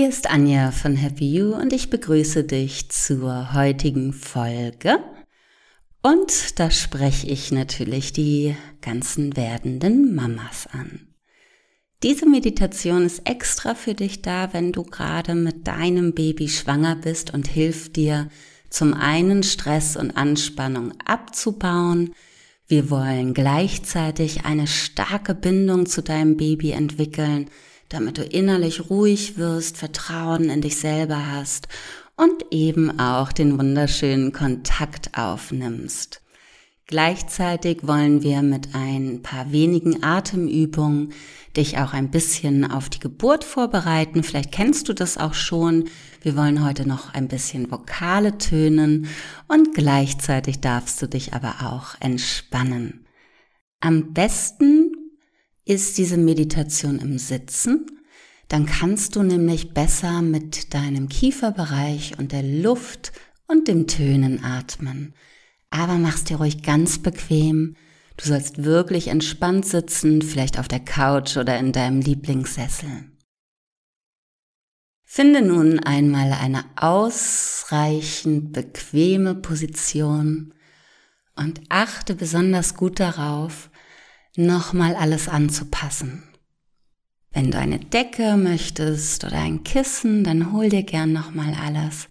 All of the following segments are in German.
Hier ist Anja von Happy You und ich begrüße dich zur heutigen Folge. Und da spreche ich natürlich die ganzen werdenden Mamas an. Diese Meditation ist extra für dich da, wenn du gerade mit deinem Baby schwanger bist und hilft dir zum einen Stress und Anspannung abzubauen. Wir wollen gleichzeitig eine starke Bindung zu deinem Baby entwickeln, damit du innerlich ruhig wirst, Vertrauen in dich selber hast und eben auch den wunderschönen Kontakt aufnimmst. Gleichzeitig wollen wir mit ein paar wenigen Atemübungen dich auch ein bisschen auf die Geburt vorbereiten. Vielleicht kennst du das auch schon. Wir wollen heute noch ein bisschen Vokale tönen und gleichzeitig darfst du dich aber auch entspannen. Am besten ist diese Meditation im Sitzen. Dann kannst du nämlich besser mit deinem Kieferbereich und der Luft und dem Tönen atmen. Aber mach's dir ruhig ganz bequem. Du sollst wirklich entspannt sitzen, vielleicht auf der Couch oder in deinem Lieblingssessel. Finde nun einmal eine ausreichend bequeme Position und achte besonders gut darauf, nochmal alles anzupassen. Wenn du eine Decke möchtest oder ein Kissen, dann hol dir gern nochmal alles.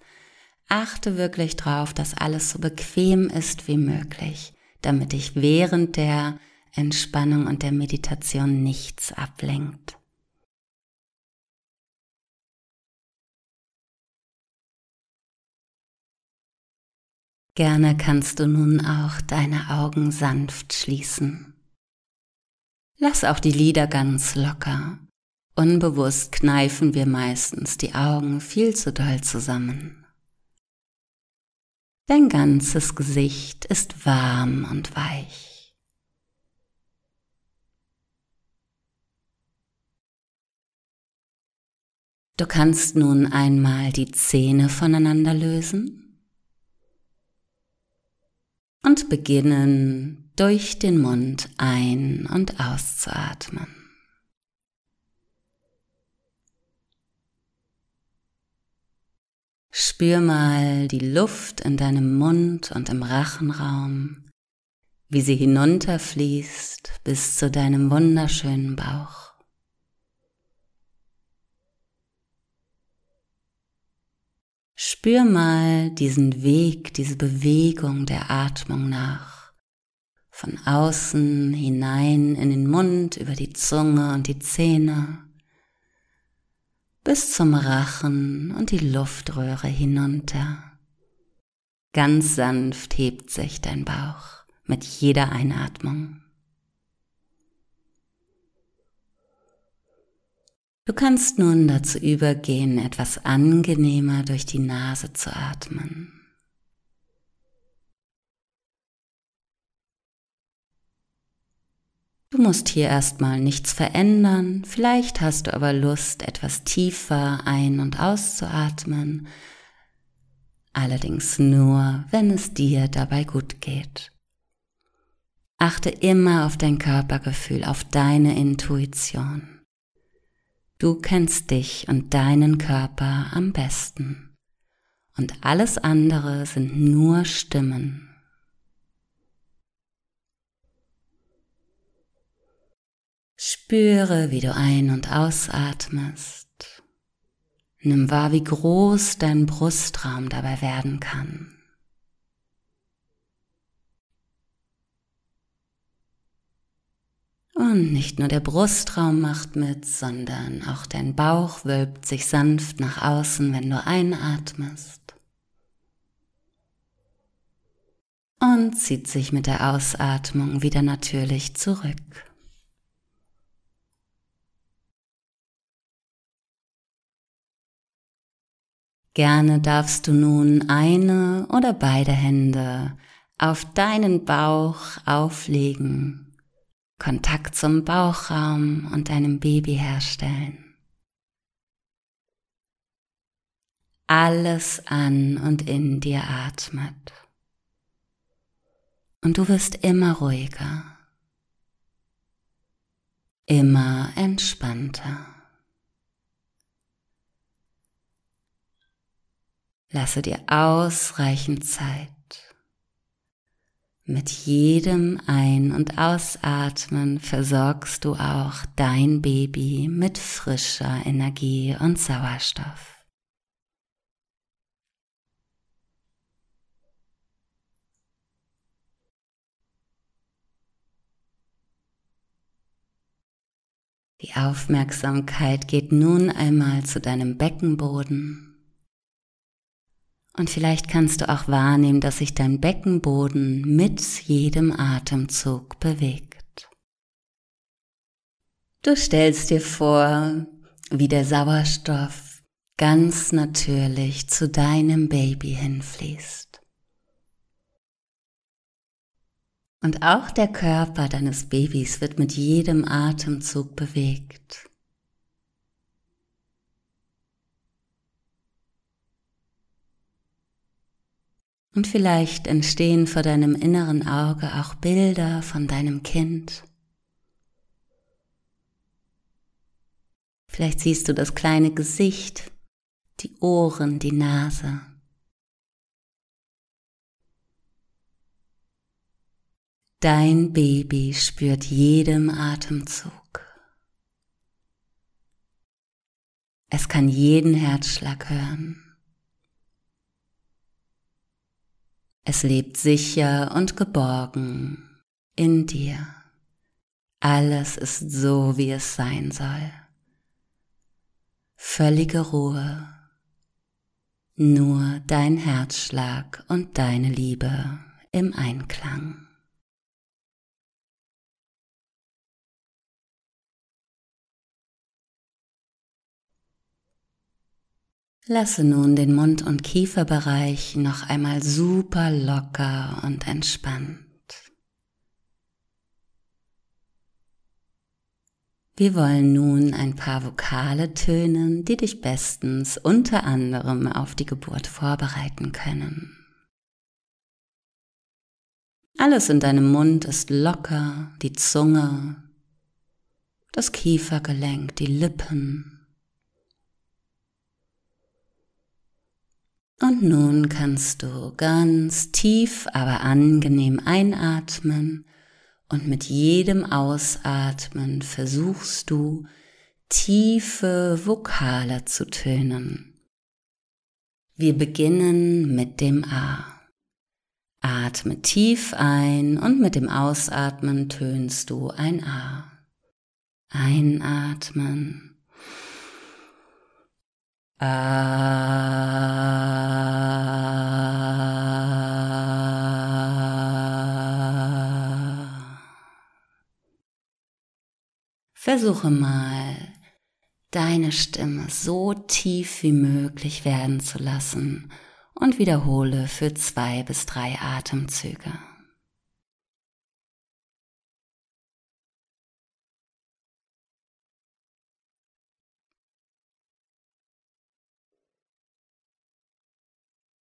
Achte wirklich drauf, dass alles so bequem ist wie möglich, damit dich während der Entspannung und der Meditation nichts ablenkt. Gerne kannst du nun auch deine Augen sanft schließen. Lass auch die Lider ganz locker. Unbewusst kneifen wir meistens die Augen viel zu doll zusammen. Dein ganzes Gesicht ist warm und weich. Du kannst nun einmal die Zähne voneinander lösen und beginnen durch den Mund ein- und auszuatmen. Spür mal die Luft in deinem Mund und im Rachenraum, wie sie hinunterfließt bis zu deinem wunderschönen Bauch. Spür mal diesen Weg, diese Bewegung der Atmung nach von außen hinein in den Mund, über die Zunge und die Zähne, bis zum Rachen und die Luftröhre hinunter. Ganz sanft hebt sich dein Bauch mit jeder Einatmung. Du kannst nun dazu übergehen, etwas angenehmer durch die Nase zu atmen. Du musst hier erstmal nichts verändern, vielleicht hast du aber Lust, etwas tiefer ein- und auszuatmen, allerdings nur, wenn es dir dabei gut geht. Achte immer auf dein Körpergefühl, auf deine Intuition. Du kennst dich und deinen Körper am besten. Und alles andere sind nur Stimmen. Spüre, wie du ein- und ausatmest. Nimm wahr, wie groß dein Brustraum dabei werden kann. Und nicht nur der Brustraum macht mit, sondern auch dein Bauch wölbt sich sanft nach außen, wenn du einatmest. Und zieht sich mit der Ausatmung wieder natürlich zurück. Gerne darfst du nun eine oder beide Hände auf deinen Bauch auflegen, Kontakt zum Bauchraum und deinem Baby herstellen. Alles an und in dir atmet. Und du wirst immer ruhiger, immer entspannter. Lasse dir ausreichend Zeit. Mit jedem Ein- und Ausatmen versorgst du auch dein Baby mit frischer Energie und Sauerstoff. Die Aufmerksamkeit geht nun einmal zu deinem Beckenboden. Und vielleicht kannst du auch wahrnehmen, dass sich dein Beckenboden mit jedem Atemzug bewegt. Du stellst dir vor, wie der Sauerstoff ganz natürlich zu deinem Baby hinfließt. Und auch der Körper deines Babys wird mit jedem Atemzug bewegt. Und vielleicht entstehen vor deinem inneren Auge auch Bilder von deinem Kind. Vielleicht siehst du das kleine Gesicht, die Ohren, die Nase. Dein Baby spürt jedem Atemzug. Es kann jeden Herzschlag hören. Es lebt sicher und geborgen in dir. Alles ist so, wie es sein soll. Völlige Ruhe. Nur dein Herzschlag und deine Liebe im Einklang. Lasse nun den Mund- und Kieferbereich noch einmal super locker und entspannt. Wir wollen nun ein paar Vokale tönen, die dich bestens unter anderem auf die Geburt vorbereiten können. Alles in deinem Mund ist locker, die Zunge, das Kiefergelenk, die Lippen, Und nun kannst du ganz tief, aber angenehm einatmen und mit jedem Ausatmen versuchst du tiefe Vokale zu tönen. Wir beginnen mit dem A. Atme tief ein und mit dem Ausatmen tönst du ein A. Einatmen. Versuche mal, deine Stimme so tief wie möglich werden zu lassen und wiederhole für zwei bis drei Atemzüge.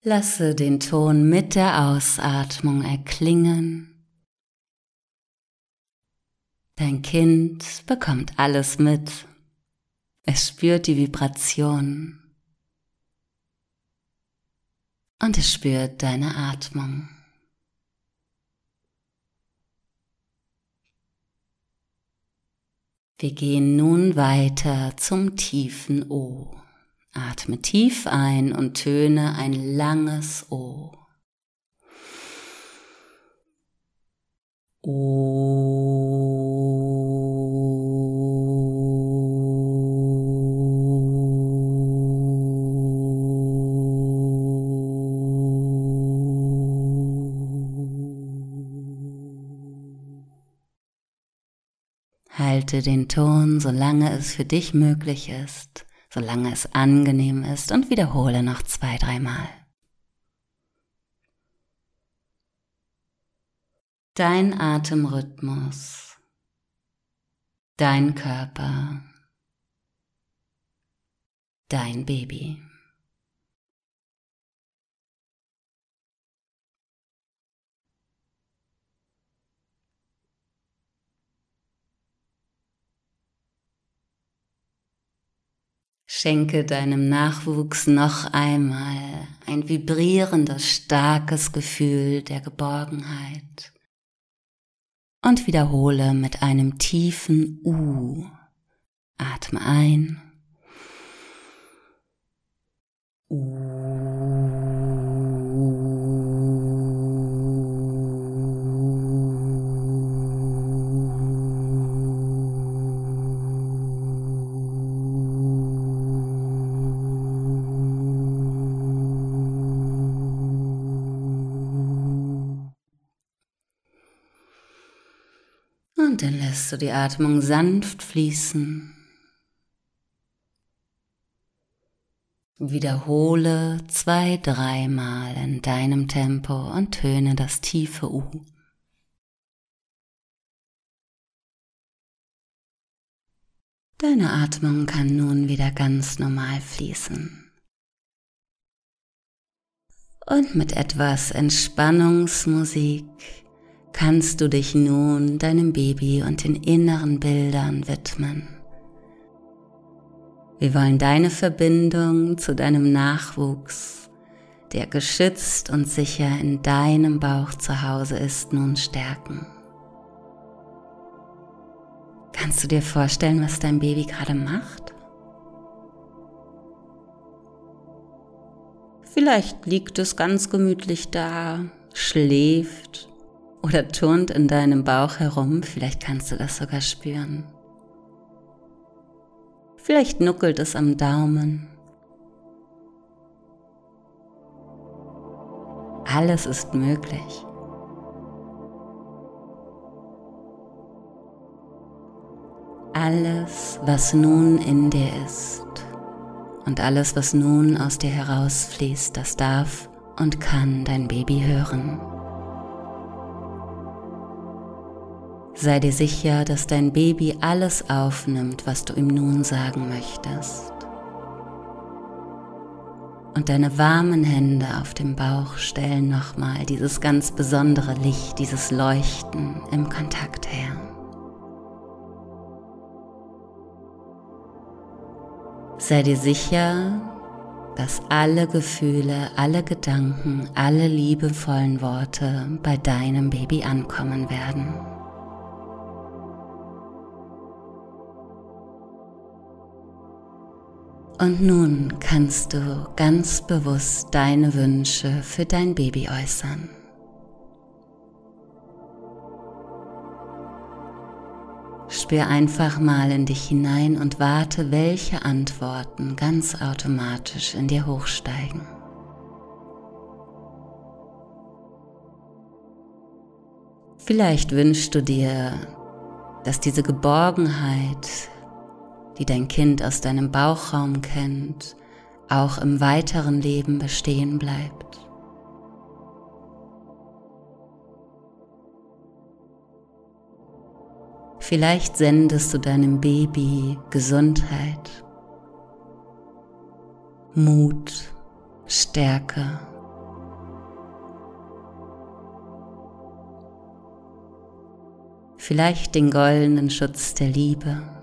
Lasse den Ton mit der Ausatmung erklingen. Dein Kind bekommt alles mit. Es spürt die Vibration. Und es spürt deine Atmung. Wir gehen nun weiter zum tiefen O. Atme tief ein und töne ein langes O. O. Halte den Ton, solange es für dich möglich ist solange es angenehm ist und wiederhole noch zwei, dreimal. Dein Atemrhythmus, dein Körper, dein Baby. Schenke deinem Nachwuchs noch einmal ein vibrierendes, starkes Gefühl der Geborgenheit und wiederhole mit einem tiefen U. Atme ein. U. Dann lässt du die Atmung sanft fließen. Wiederhole zwei, dreimal in deinem Tempo und töne das tiefe U. Deine Atmung kann nun wieder ganz normal fließen. Und mit etwas Entspannungsmusik kannst du dich nun deinem Baby und den inneren Bildern widmen. Wir wollen deine Verbindung zu deinem Nachwuchs, der geschützt und sicher in deinem Bauch zu Hause ist, nun stärken. Kannst du dir vorstellen, was dein Baby gerade macht? Vielleicht liegt es ganz gemütlich da, schläft oder turnt in deinem Bauch herum, vielleicht kannst du das sogar spüren. Vielleicht nuckelt es am Daumen. Alles ist möglich. Alles, was nun in dir ist und alles, was nun aus dir herausfließt, das darf und kann dein Baby hören. Sei dir sicher, dass dein Baby alles aufnimmt, was du ihm nun sagen möchtest. Und deine warmen Hände auf dem Bauch stellen nochmal dieses ganz besondere Licht, dieses Leuchten im Kontakt her. Sei dir sicher, dass alle Gefühle, alle Gedanken, alle liebevollen Worte bei deinem Baby ankommen werden. Und nun kannst du ganz bewusst deine Wünsche für dein Baby äußern. Spür einfach mal in dich hinein und warte, welche Antworten ganz automatisch in dir hochsteigen. Vielleicht wünschst du dir, dass diese Geborgenheit die dein Kind aus deinem Bauchraum kennt, auch im weiteren Leben bestehen bleibt. Vielleicht sendest du deinem Baby Gesundheit, Mut, Stärke. Vielleicht den goldenen Schutz der Liebe.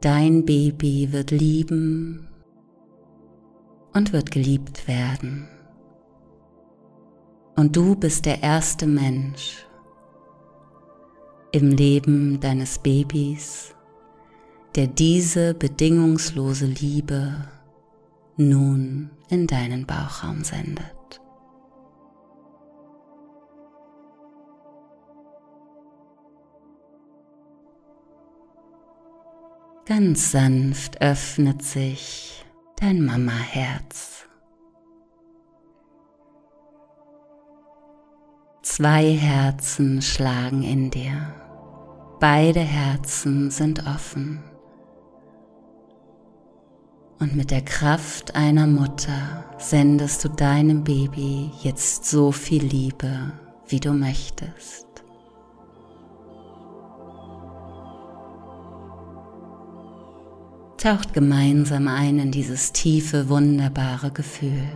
Dein Baby wird lieben und wird geliebt werden. Und du bist der erste Mensch im Leben deines Babys, der diese bedingungslose Liebe nun in deinen Bauchraum sendet. Ganz sanft öffnet sich dein Mama-Herz. Zwei Herzen schlagen in dir. Beide Herzen sind offen. Und mit der Kraft einer Mutter sendest du deinem Baby jetzt so viel Liebe, wie du möchtest. Taucht gemeinsam ein in dieses tiefe, wunderbare Gefühl.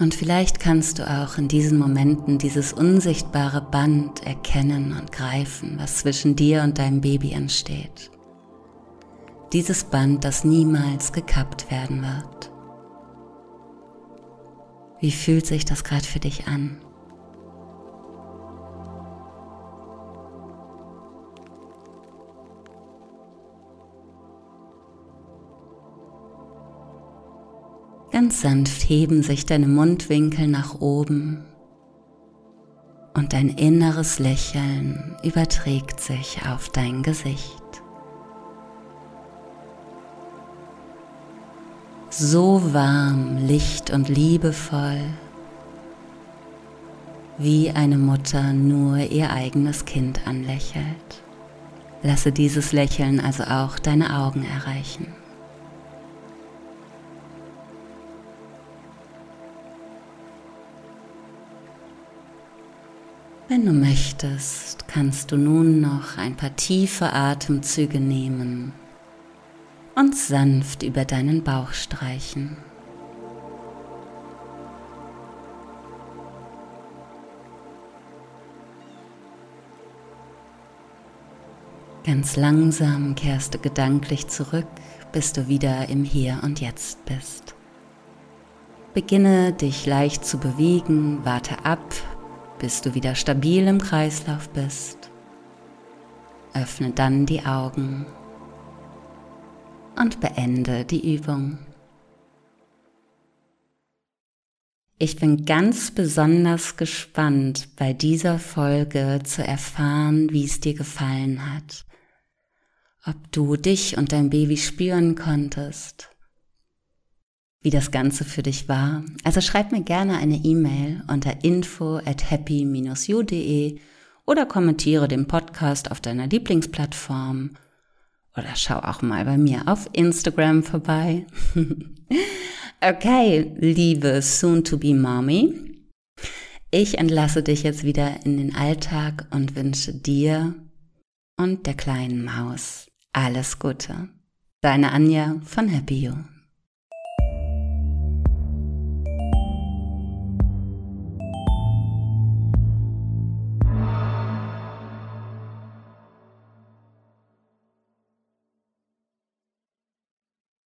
Und vielleicht kannst du auch in diesen Momenten dieses unsichtbare Band erkennen und greifen, was zwischen dir und deinem Baby entsteht. Dieses Band, das niemals gekappt werden wird. Wie fühlt sich das gerade für dich an? Ganz sanft heben sich deine Mundwinkel nach oben und dein inneres Lächeln überträgt sich auf dein Gesicht. So warm, licht und liebevoll, wie eine Mutter nur ihr eigenes Kind anlächelt. Lasse dieses Lächeln also auch deine Augen erreichen. Wenn du möchtest, kannst du nun noch ein paar tiefe Atemzüge nehmen und sanft über deinen Bauch streichen. Ganz langsam kehrst du gedanklich zurück, bis du wieder im Hier und Jetzt bist. Beginne dich leicht zu bewegen, warte ab, bis du wieder stabil im Kreislauf bist. Öffne dann die Augen und beende die Übung. Ich bin ganz besonders gespannt, bei dieser Folge zu erfahren, wie es dir gefallen hat. Ob du dich und dein Baby spüren konntest, wie das Ganze für dich war. Also schreib mir gerne eine E-Mail unter info at happy-u.de oder kommentiere den Podcast auf deiner Lieblingsplattform oder schau auch mal bei mir auf Instagram vorbei. okay, liebe Soon-to-be Mommy, ich entlasse dich jetzt wieder in den Alltag und wünsche dir und der kleinen Maus alles Gute. Deine Anja von Happy You.